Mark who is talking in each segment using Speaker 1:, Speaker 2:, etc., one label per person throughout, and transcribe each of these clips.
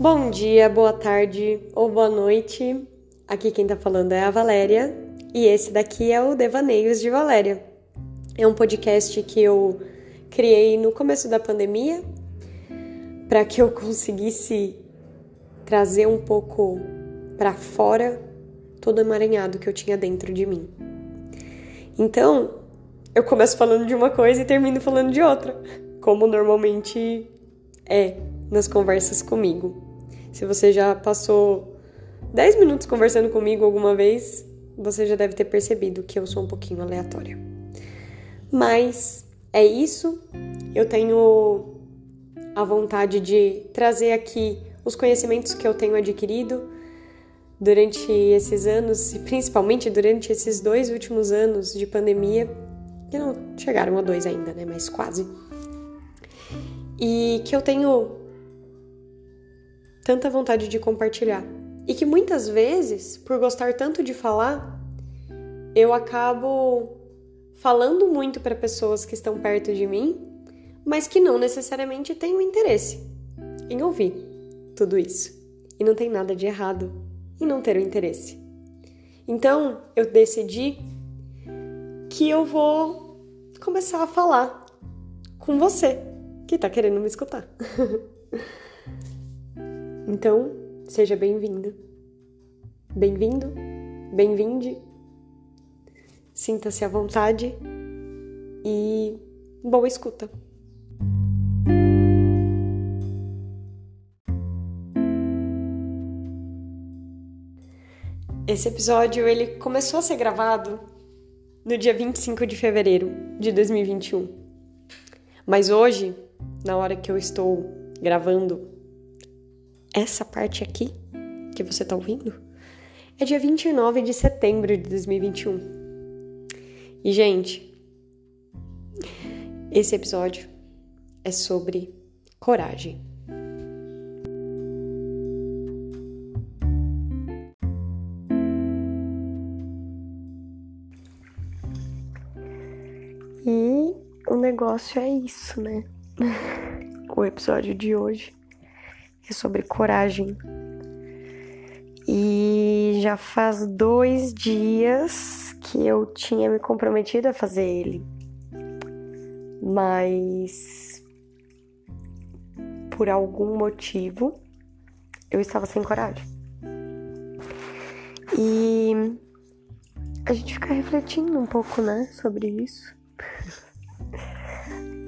Speaker 1: Bom dia, boa tarde ou boa noite. Aqui quem tá falando é a Valéria e esse daqui é o Devaneios de Valéria. É um podcast que eu criei no começo da pandemia para que eu conseguisse trazer um pouco para fora todo o emaranhado que eu tinha dentro de mim. Então, eu começo falando de uma coisa e termino falando de outra, como normalmente é nas conversas comigo. Se você já passou 10 minutos conversando comigo alguma vez, você já deve ter percebido que eu sou um pouquinho aleatória. Mas é isso. Eu tenho a vontade de trazer aqui os conhecimentos que eu tenho adquirido durante esses anos, e principalmente durante esses dois últimos anos de pandemia, que não chegaram a dois ainda, né? Mas quase. E que eu tenho tanta vontade de compartilhar. E que muitas vezes, por gostar tanto de falar, eu acabo falando muito para pessoas que estão perto de mim, mas que não necessariamente têm o interesse em ouvir tudo isso. E não tem nada de errado em não ter o interesse. Então, eu decidi que eu vou começar a falar com você que está querendo me escutar. Então, seja bem-vindo. Bem-vindo, bem-vinde. Sinta-se à vontade e boa escuta. Esse episódio ele começou a ser gravado no dia 25 de fevereiro de 2021. Mas hoje, na hora que eu estou gravando essa parte aqui que você tá ouvindo é dia 29 de setembro de 2021. E, gente, esse episódio é sobre coragem. E o negócio é isso, né? o episódio de hoje é sobre coragem. E já faz dois dias que eu tinha me comprometido a fazer ele, mas por algum motivo eu estava sem coragem. E a gente fica refletindo um pouco, né, sobre isso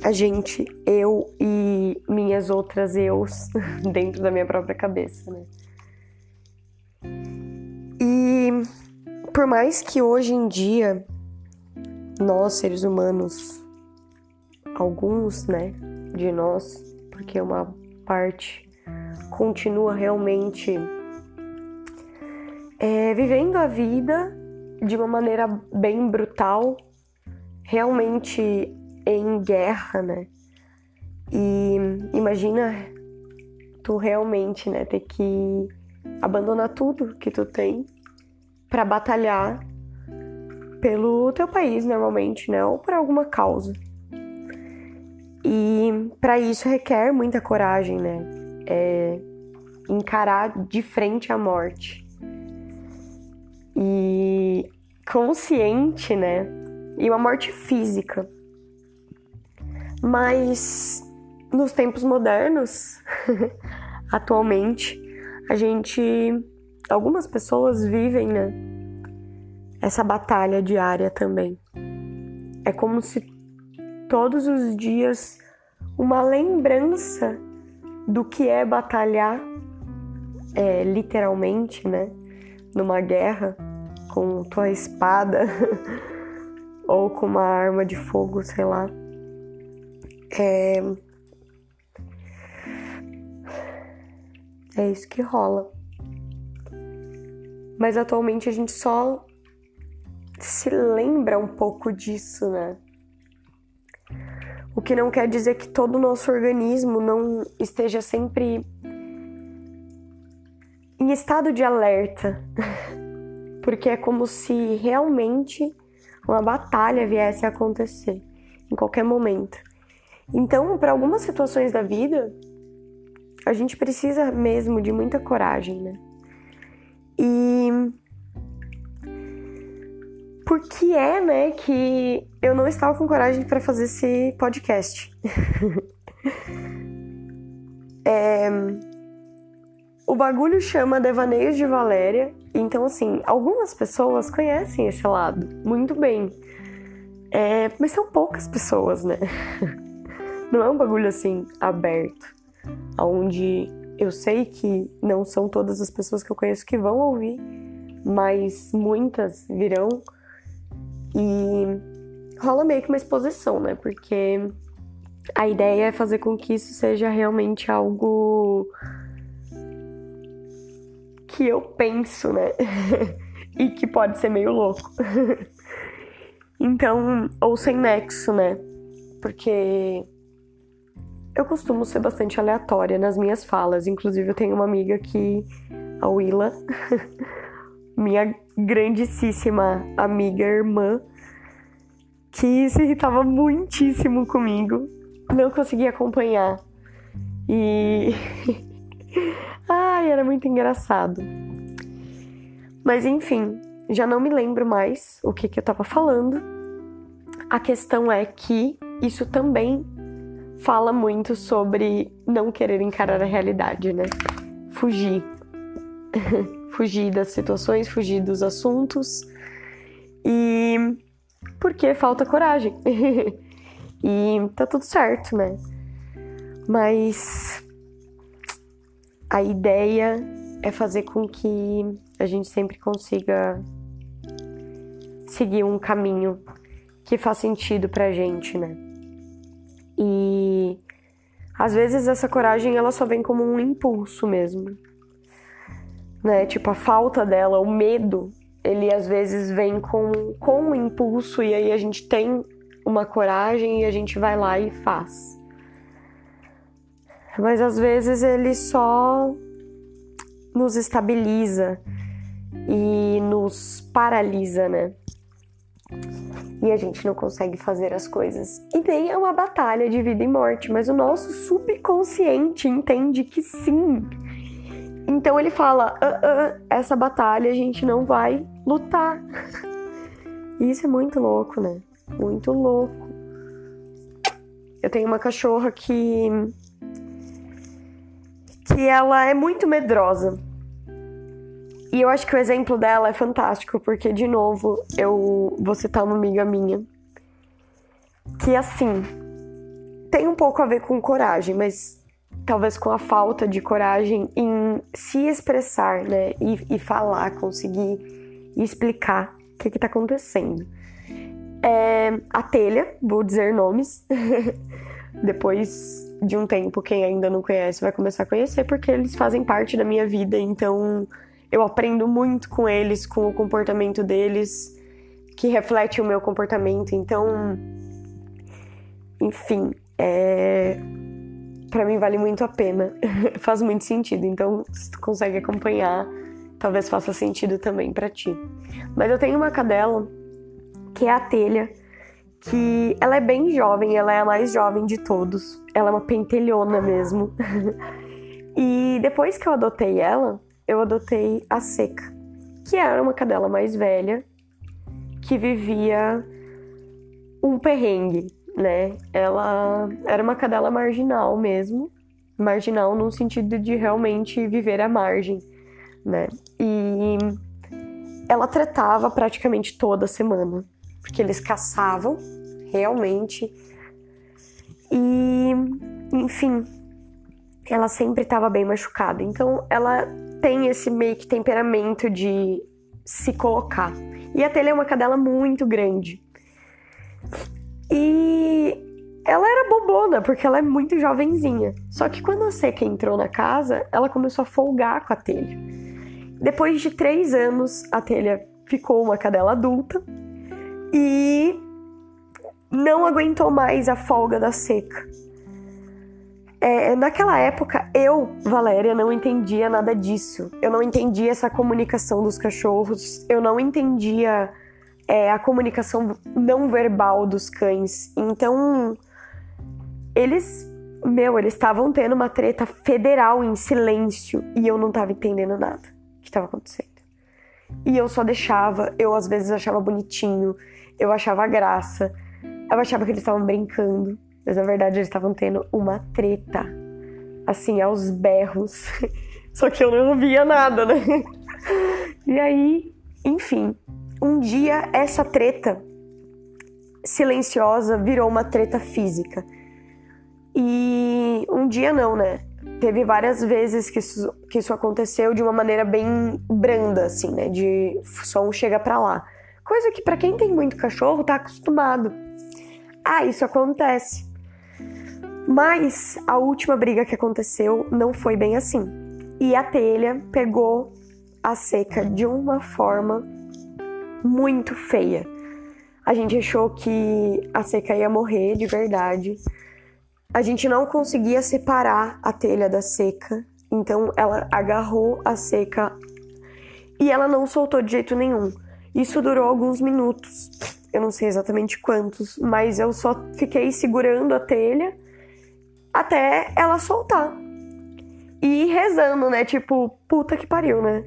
Speaker 1: a gente, eu e minhas outras eus dentro da minha própria cabeça, né? E por mais que hoje em dia nós seres humanos, alguns, né, de nós, porque uma parte continua realmente é, vivendo a vida de uma maneira bem brutal, realmente em guerra, né? E imagina tu realmente, né, ter que abandonar tudo que tu tem para batalhar pelo teu país normalmente, né, ou por alguma causa. E para isso requer muita coragem, né? É encarar de frente a morte. E consciente, né? E uma morte física. Mas nos tempos modernos, atualmente, a gente. Algumas pessoas vivem, né? Essa batalha diária também. É como se todos os dias uma lembrança do que é batalhar, é, literalmente, né? Numa guerra com tua espada ou com uma arma de fogo, sei lá é... é isso que rola. Mas atualmente a gente só se lembra um pouco disso, né? O que não quer dizer que todo o nosso organismo não esteja sempre em estado de alerta. Porque é como se realmente uma batalha viesse a acontecer em qualquer momento. Então, para algumas situações da vida, a gente precisa mesmo de muita coragem, né? E por que é, né, que eu não estava com coragem para fazer esse podcast? é, o bagulho chama Devaneios de Valéria, então assim, algumas pessoas conhecem esse lado muito bem. É, mas são poucas pessoas, né? Não é um bagulho assim aberto, onde eu sei que não são todas as pessoas que eu conheço que vão ouvir, mas muitas virão e rola meio que uma exposição, né? Porque a ideia é fazer com que isso seja realmente algo que eu penso, né? e que pode ser meio louco. então, ou sem nexo, né? Porque eu costumo ser bastante aleatória nas minhas falas. Inclusive, eu tenho uma amiga que, a Willa, minha grandíssima amiga irmã, que se irritava muitíssimo comigo, não conseguia acompanhar. E. Ai, era muito engraçado. Mas enfim, já não me lembro mais o que, que eu tava falando. A questão é que isso também fala muito sobre não querer encarar a realidade, né? Fugir. fugir das situações, fugir dos assuntos. E porque falta coragem. e tá tudo certo, né? Mas a ideia é fazer com que a gente sempre consiga seguir um caminho que faz sentido pra gente, né? E às vezes essa coragem ela só vem como um impulso mesmo. Né? Tipo a falta dela, o medo, ele às vezes vem com com um impulso e aí a gente tem uma coragem e a gente vai lá e faz. Mas às vezes ele só nos estabiliza e nos paralisa, né? E a gente não consegue fazer as coisas. E nem é uma batalha de vida e morte, mas o nosso subconsciente entende que sim. Então ele fala: ah, ah, essa batalha a gente não vai lutar. E isso é muito louco, né? Muito louco. Eu tenho uma cachorra que. que ela é muito medrosa. E eu acho que o exemplo dela é fantástico, porque, de novo, eu vou citar uma amiga minha. Que, assim, tem um pouco a ver com coragem, mas talvez com a falta de coragem em se expressar, né? E, e falar, conseguir explicar o que, que tá acontecendo. É, a telha, vou dizer nomes. Depois de um tempo, quem ainda não conhece vai começar a conhecer, porque eles fazem parte da minha vida, então eu aprendo muito com eles, com o comportamento deles, que reflete o meu comportamento. Então, enfim, é... para mim vale muito a pena, faz muito sentido. Então, se tu consegue acompanhar, talvez faça sentido também para ti. Mas eu tenho uma cadela que é a telha, que ela é bem jovem, ela é a mais jovem de todos. Ela é uma pentelhona mesmo. e depois que eu adotei ela, eu adotei a Seca, que era uma cadela mais velha que vivia um perrengue, né? Ela era uma cadela marginal mesmo, marginal no sentido de realmente viver à margem, né? E ela tretava praticamente toda semana, porque eles caçavam realmente. E, enfim, ela sempre estava bem machucada. Então, ela tem esse meio que temperamento de se colocar. E a telha é uma cadela muito grande. E ela era bobona, porque ela é muito jovenzinha. Só que quando a seca entrou na casa, ela começou a folgar com a telha. Depois de três anos, a telha ficou uma cadela adulta e não aguentou mais a folga da seca. É, naquela época, eu, Valéria, não entendia nada disso. Eu não entendia essa comunicação dos cachorros, eu não entendia é, a comunicação não verbal dos cães. Então, eles meu, eles estavam tendo uma treta federal em silêncio e eu não tava entendendo nada que estava acontecendo. E eu só deixava, eu às vezes achava bonitinho, eu achava graça, eu achava que eles estavam brincando, mas na verdade eles estavam tendo uma treta, assim, aos berros. Só que eu não via nada, né? E aí, enfim, um dia essa treta silenciosa virou uma treta física. E um dia não, né? Teve várias vezes que isso, que isso aconteceu de uma maneira bem branda, assim, né? De só um chega pra lá. Coisa que para quem tem muito cachorro tá acostumado. Ah, isso acontece. Mas a última briga que aconteceu não foi bem assim. E a telha pegou a seca de uma forma muito feia. A gente achou que a seca ia morrer de verdade. A gente não conseguia separar a telha da seca, então ela agarrou a seca e ela não soltou de jeito nenhum. Isso durou alguns minutos, eu não sei exatamente quantos, mas eu só fiquei segurando a telha até ela soltar. E rezando, né? Tipo, puta que pariu, né?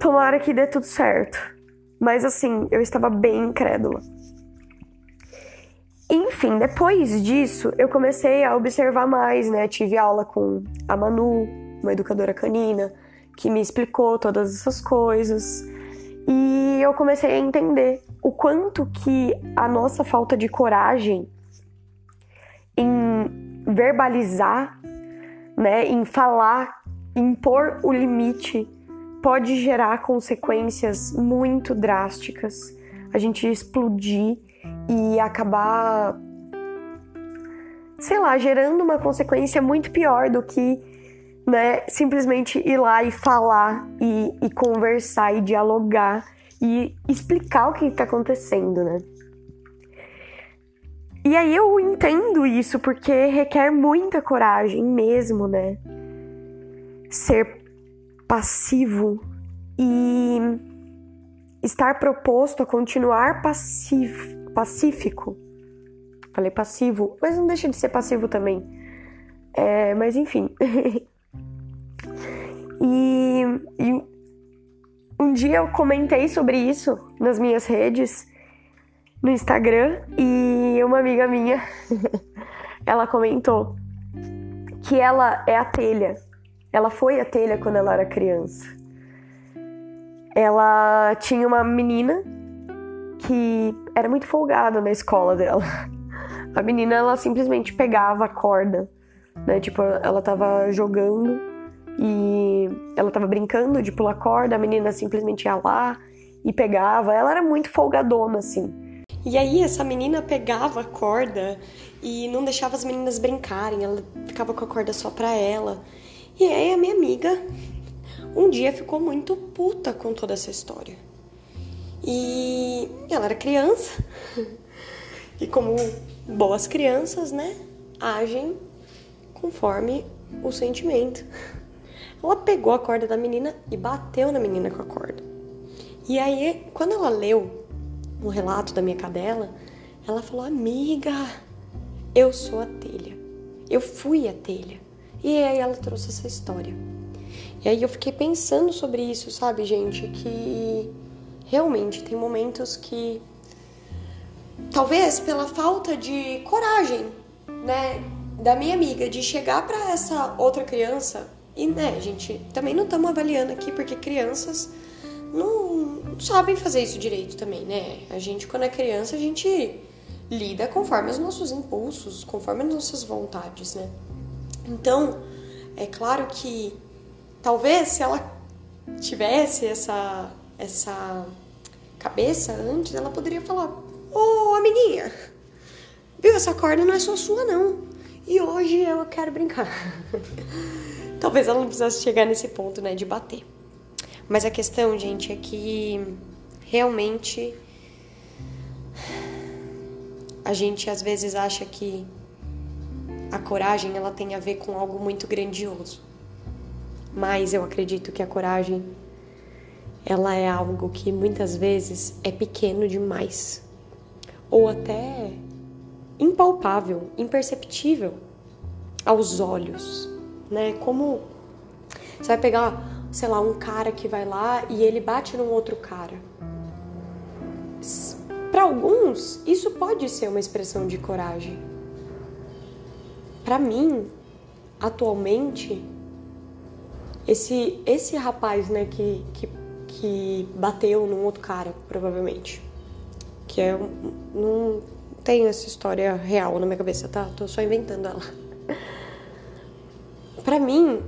Speaker 1: Tomara que dê tudo certo. Mas assim, eu estava bem incrédula. Enfim, depois disso, eu comecei a observar mais, né? Tive aula com a Manu, uma educadora canina, que me explicou todas essas coisas. E eu comecei a entender o quanto que a nossa falta de coragem em verbalizar, né, em falar, impor o limite pode gerar consequências muito drásticas. A gente explodir e acabar, sei lá, gerando uma consequência muito pior do que né, simplesmente ir lá e falar e, e conversar e dialogar e explicar o que está acontecendo, né? E aí eu entendo isso porque requer muita coragem mesmo, né? Ser passivo e estar proposto a continuar pacífico. Falei passivo, mas não deixa de ser passivo também. É, mas enfim. e, e um dia eu comentei sobre isso nas minhas redes, no Instagram, e uma amiga minha, ela comentou que ela é a telha ela foi a telha quando ela era criança. Ela tinha uma menina que era muito folgada na escola dela. A menina, ela simplesmente pegava a corda, né? Tipo, ela tava jogando e ela tava brincando de pular corda, a menina simplesmente ia lá e pegava. Ela era muito folgadona, assim. E aí, essa menina pegava a corda e não deixava as meninas brincarem, ela ficava com a corda só pra ela. E aí a minha amiga um dia ficou muito puta com toda essa história. E ela era criança. E como boas crianças, né, agem conforme o sentimento. Ela pegou a corda da menina e bateu na menina com a corda. E aí, quando ela leu o relato da minha cadela, ela falou: Amiga, eu sou a telha. Eu fui a telha. E aí ela trouxe essa história. E aí eu fiquei pensando sobre isso, sabe, gente? Que realmente tem momentos que talvez pela falta de coragem, né, da minha amiga de chegar para essa outra criança e, né, gente, também não estamos avaliando aqui porque crianças não sabem fazer isso direito também, né? A gente quando é criança, a gente lida conforme os nossos impulsos, conforme as nossas vontades, né? Então, é claro que talvez se ela tivesse essa essa cabeça antes, ela poderia falar: "Ô, oh, amiguinha, viu essa corda não é só sua não. E hoje eu quero brincar". talvez ela não precisasse chegar nesse ponto, né, de bater. Mas a questão, gente, é que realmente a gente às vezes acha que a coragem ela tem a ver com algo muito grandioso. Mas eu acredito que a coragem ela é algo que muitas vezes é pequeno demais ou até impalpável, imperceptível. aos olhos, né? Como você vai pegar, sei lá, um cara que vai lá e ele bate num outro cara. Para alguns, isso pode ser uma expressão de coragem. Para mim, atualmente, esse esse rapaz, né, que, que, que bateu num outro cara, provavelmente, que é não tenho essa história real na minha cabeça, tá? Tô só inventando ela. Para mim,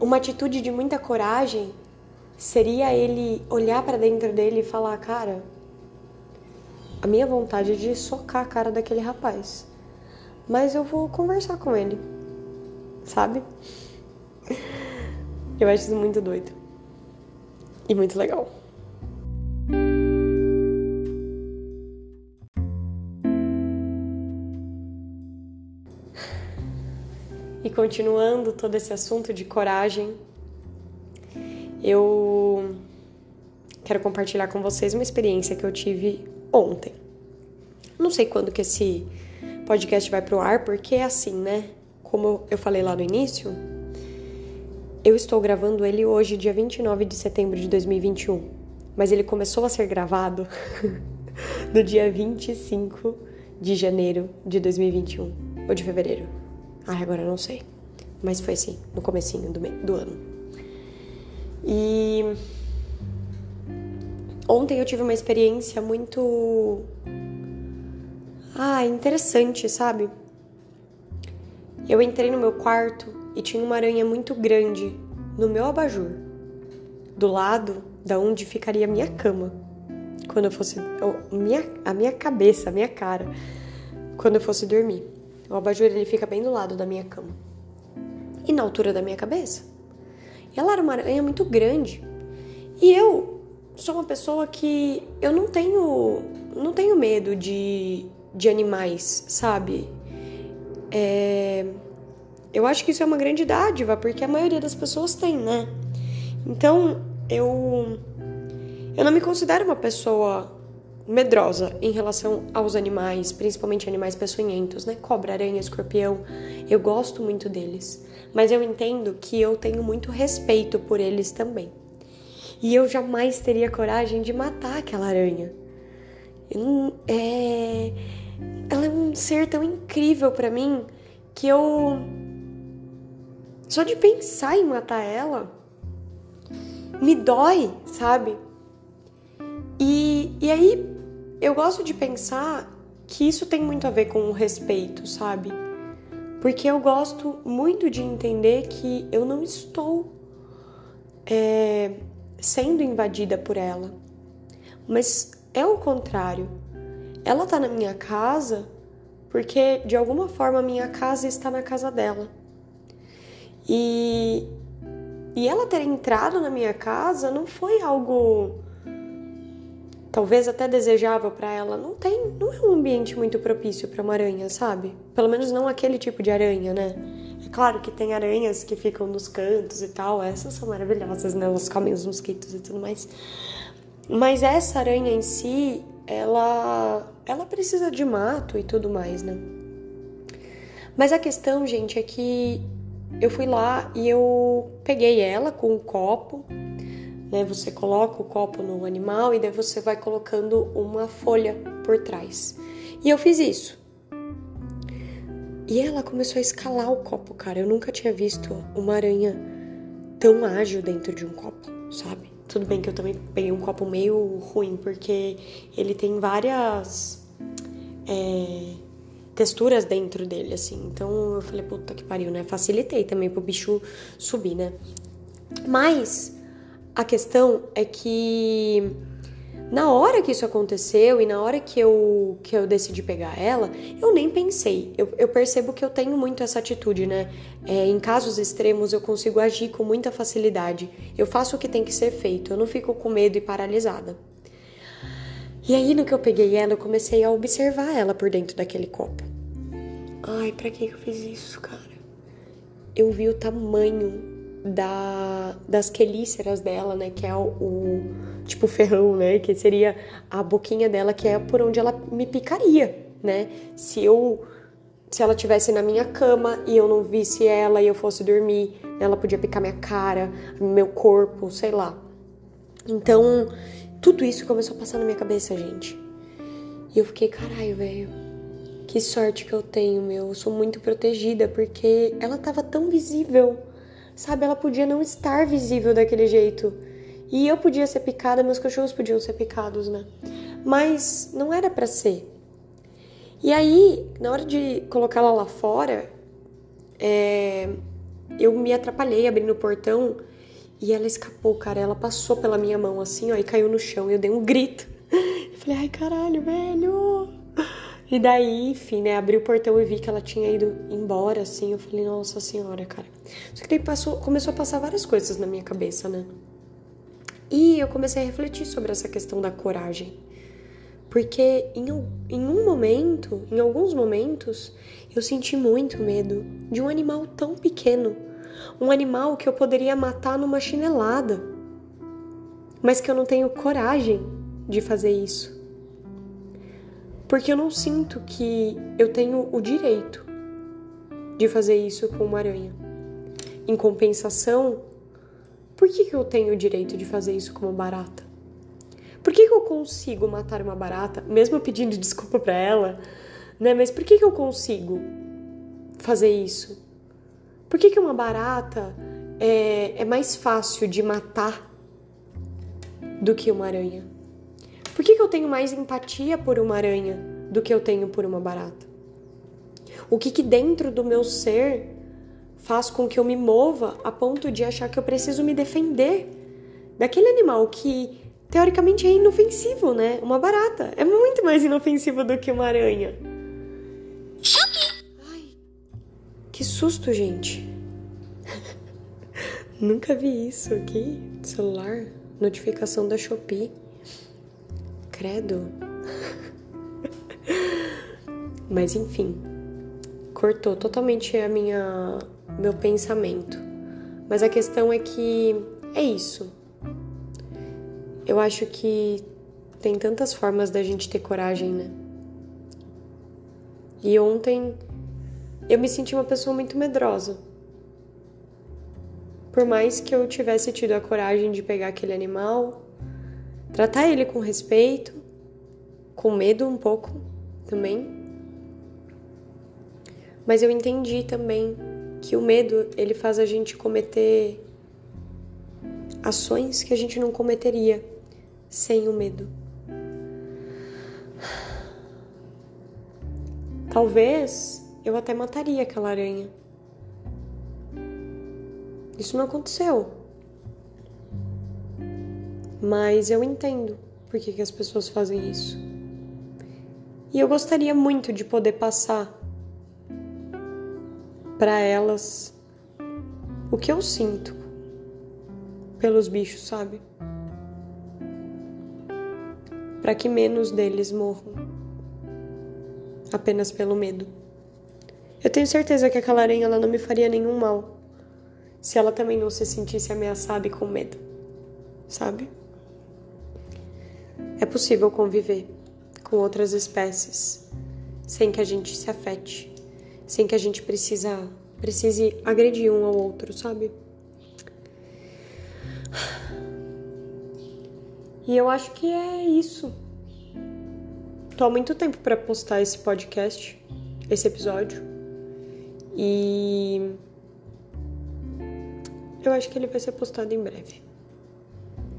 Speaker 1: uma atitude de muita coragem seria ele olhar para dentro dele e falar, cara, a minha vontade é de socar a cara daquele rapaz. Mas eu vou conversar com ele. Sabe? Eu acho isso muito doido. E muito legal. Continuando todo esse assunto de coragem, eu quero compartilhar com vocês uma experiência que eu tive ontem. Não sei quando que esse podcast vai pro ar, porque é assim, né? Como eu falei lá no início, eu estou gravando ele hoje, dia 29 de setembro de 2021, mas ele começou a ser gravado no dia 25 de janeiro de 2021 ou de fevereiro. Ah, agora eu não sei. Mas foi assim, no comecinho do, do ano. E Ontem eu tive uma experiência muito. Ah, interessante, sabe? Eu entrei no meu quarto e tinha uma aranha muito grande no meu abajur, do lado da onde ficaria a minha cama, quando eu fosse. minha, a minha cabeça, a minha cara, quando eu fosse dormir. O abajur ele fica bem do lado da minha cama e na altura da minha cabeça. E ela era uma aranha muito grande. E eu sou uma pessoa que eu não tenho não tenho medo de, de animais, sabe? É, eu acho que isso é uma grande dádiva, porque a maioria das pessoas tem, né? Então, eu eu não me considero uma pessoa medrosa em relação aos animais, principalmente animais peçonhentos, né? Cobra, aranha, escorpião. Eu gosto muito deles, mas eu entendo que eu tenho muito respeito por eles também. E eu jamais teria coragem de matar aquela aranha. É... Ela é um ser tão incrível para mim que eu. Só de pensar em matar ela me dói, sabe? E, e aí eu gosto de pensar que isso tem muito a ver com o respeito, sabe? Porque eu gosto muito de entender que eu não estou é, sendo invadida por ela. Mas é o contrário. Ela tá na minha casa porque de alguma forma a minha casa está na casa dela. E e ela ter entrado na minha casa não foi algo talvez até desejável para ela. Não tem, não é um ambiente muito propício para uma aranha, sabe? Pelo menos não aquele tipo de aranha, né? É claro que tem aranhas que ficam nos cantos e tal, essas são maravilhosas, né? Elas comem os mosquitos e tudo mais. Mas essa aranha em si, ela, ela precisa de mato e tudo mais, né? Mas a questão, gente, é que eu fui lá e eu peguei ela com um copo, né? Você coloca o copo no animal e daí você vai colocando uma folha por trás. E eu fiz isso. E ela começou a escalar o copo, cara. Eu nunca tinha visto uma aranha tão ágil dentro de um copo, sabe? Tudo bem que eu também peguei um copo meio ruim, porque ele tem várias é, texturas dentro dele, assim. Então eu falei, puta que pariu, né? Facilitei também pro bicho subir, né? Mas a questão é que na hora que isso aconteceu e na hora que eu, que eu decidi pegar ela, eu nem pensei. Eu, eu percebo que eu tenho muito essa atitude, né? É, em casos extremos eu consigo agir com muita facilidade. Eu faço o que tem que ser feito, eu não fico com medo e paralisada. E aí, no que eu peguei ela, eu comecei a observar ela por dentro daquele copo. Ai, pra que eu fiz isso, cara? Eu vi o tamanho da, das quelíceras dela, né? Que é o, o tipo ferrão, né? Que seria a boquinha dela, que é por onde ela me picaria, né? Se eu se ela tivesse na minha cama e eu não visse ela e eu fosse dormir, ela podia picar minha cara, meu corpo, sei lá. Então, tudo isso começou a passar na minha cabeça, gente. E eu fiquei, caralho, velho. Que sorte que eu tenho, meu. Eu sou muito protegida porque ela tava tão visível. Sabe, ela podia não estar visível daquele jeito. E eu podia ser picada, meus cachorros podiam ser picados, né? Mas não era para ser. E aí, na hora de colocá-la lá fora, é, eu me atrapalhei abrindo o portão e ela escapou, cara. Ela passou pela minha mão assim, ó, e caiu no chão. E eu dei um grito. Eu falei, ai caralho, velho. E daí, enfim, né, abri o portão e vi que ela tinha ido embora, assim. Eu falei, nossa senhora, cara. Só que daí passou, começou a passar várias coisas na minha cabeça, né? E eu comecei a refletir sobre essa questão da coragem. Porque em, em um momento, em alguns momentos, eu senti muito medo de um animal tão pequeno. Um animal que eu poderia matar numa chinelada. Mas que eu não tenho coragem de fazer isso. Porque eu não sinto que eu tenho o direito de fazer isso com uma aranha. Em compensação, por que, que eu tenho o direito de fazer isso com uma barata? Por que, que eu consigo matar uma barata, mesmo pedindo desculpa para ela, né? Mas por que, que eu consigo fazer isso? Por que, que uma barata é, é mais fácil de matar do que uma aranha? Por que, que eu tenho mais empatia por uma aranha do que eu tenho por uma barata? O que, que dentro do meu ser faz com que eu me mova a ponto de achar que eu preciso me defender daquele animal que teoricamente é inofensivo, né? Uma barata é muito mais inofensivo do que uma aranha. Ai, que susto, gente. Nunca vi isso aqui celular. Notificação da Shopee. Credo. Mas enfim, cortou totalmente a minha meu pensamento. Mas a questão é que é isso. Eu acho que tem tantas formas da gente ter coragem, né? E ontem eu me senti uma pessoa muito medrosa. Por mais que eu tivesse tido a coragem de pegar aquele animal, tratar ele com respeito, com medo um pouco também. Mas eu entendi também que o medo ele faz a gente cometer ações que a gente não cometeria sem o medo. Talvez eu até mataria aquela aranha. Isso não aconteceu. Mas eu entendo por que, que as pessoas fazem isso. E eu gostaria muito de poder passar para elas o que eu sinto pelos bichos, sabe? para que menos deles morram apenas pelo medo. Eu tenho certeza que aquela aranha ela não me faria nenhum mal se ela também não se sentisse ameaçada e com medo, sabe? É possível conviver com outras espécies sem que a gente se afete, sem que a gente precisa, precise agredir um ao outro, sabe? E eu acho que é isso. Tô há muito tempo para postar esse podcast, esse episódio. E eu acho que ele vai ser postado em breve.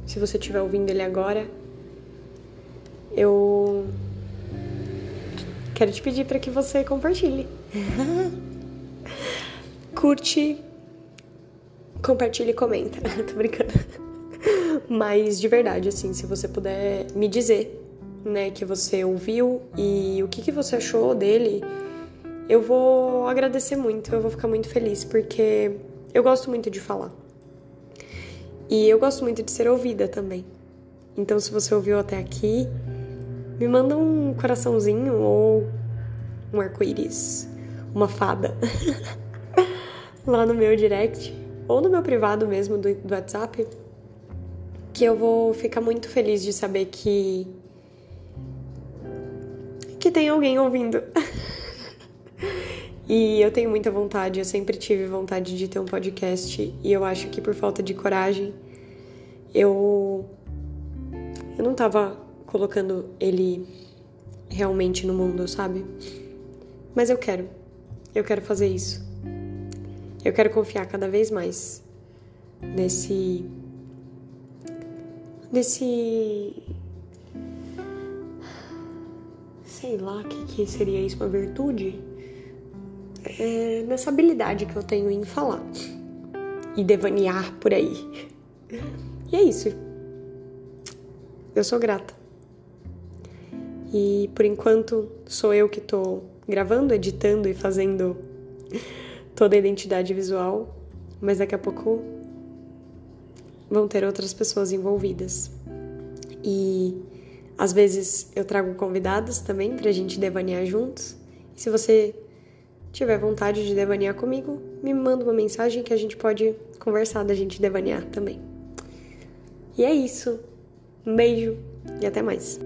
Speaker 1: Se você estiver ouvindo ele agora, eu quero te pedir para que você compartilhe. Curte, compartilhe e comenta. Tô brincando. Mas de verdade, assim, se você puder me dizer, né, que você ouviu e o que, que você achou dele, eu vou agradecer muito, eu vou ficar muito feliz, porque eu gosto muito de falar. E eu gosto muito de ser ouvida também. Então, se você ouviu até aqui, me manda um coraçãozinho ou um arco-íris, uma fada, lá no meu direct ou no meu privado mesmo do, do WhatsApp que eu vou ficar muito feliz de saber que que tem alguém ouvindo. E eu tenho muita vontade, eu sempre tive vontade de ter um podcast e eu acho que por falta de coragem eu eu não tava colocando ele realmente no mundo, sabe? Mas eu quero. Eu quero fazer isso. Eu quero confiar cada vez mais nesse nesse sei lá o que, que seria isso, uma virtude? É, nessa habilidade que eu tenho em falar e devanear por aí. E é isso. Eu sou grata. E por enquanto sou eu que tô gravando, editando e fazendo toda a identidade visual, mas daqui a pouco vão ter outras pessoas envolvidas. E às vezes eu trago convidados também pra gente devanear juntos. E se você tiver vontade de devanear comigo, me manda uma mensagem que a gente pode conversar da gente devanear também. E é isso. Um beijo e até mais.